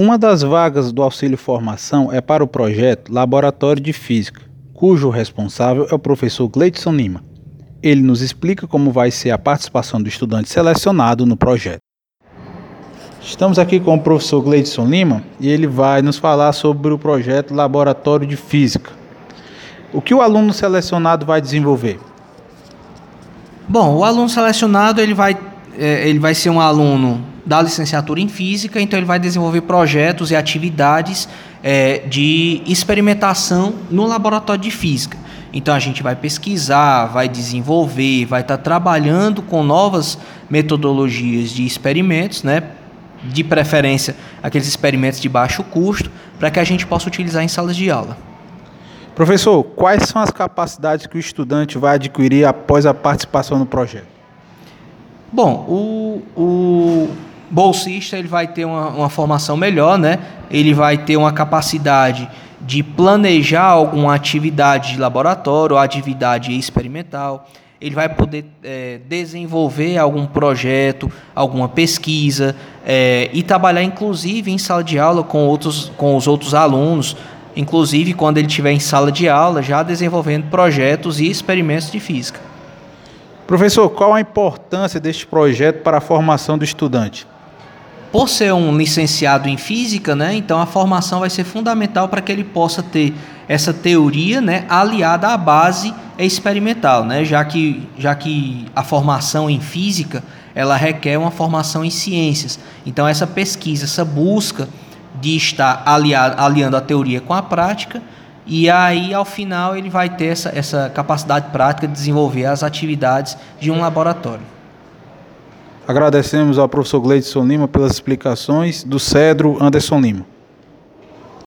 Uma das vagas do auxílio formação é para o projeto Laboratório de Física, cujo responsável é o professor Gleidson Lima. Ele nos explica como vai ser a participação do estudante selecionado no projeto. Estamos aqui com o professor Gleidson Lima e ele vai nos falar sobre o projeto Laboratório de Física. O que o aluno selecionado vai desenvolver? Bom, o aluno selecionado ele vai, ele vai ser um aluno da licenciatura em Física, então ele vai desenvolver projetos e atividades é, de experimentação no laboratório de Física. Então a gente vai pesquisar, vai desenvolver, vai estar tá trabalhando com novas metodologias de experimentos, né? de preferência aqueles experimentos de baixo custo, para que a gente possa utilizar em salas de aula. Professor, quais são as capacidades que o estudante vai adquirir após a participação no projeto? Bom, o, o bolsista ele vai ter uma, uma formação melhor, né? Ele vai ter uma capacidade de planejar alguma atividade de laboratório atividade experimental ele vai poder é, desenvolver algum projeto, alguma pesquisa é, e trabalhar inclusive em sala de aula com, outros, com os outros alunos, inclusive quando ele estiver em sala de aula, já desenvolvendo projetos e experimentos de física. Professor, qual a importância deste projeto para a formação do estudante? Por ser um licenciado em física, né, então a formação vai ser fundamental para que ele possa ter essa teoria né, aliada à base experimental, né, já, que, já que a formação em física ela requer uma formação em ciências. Então essa pesquisa, essa busca de estar aliado, aliando a teoria com a prática, e aí ao final ele vai ter essa, essa capacidade prática de desenvolver as atividades de um laboratório. Agradecemos ao professor Gleidson Lima pelas explicações do Cedro Anderson Lima.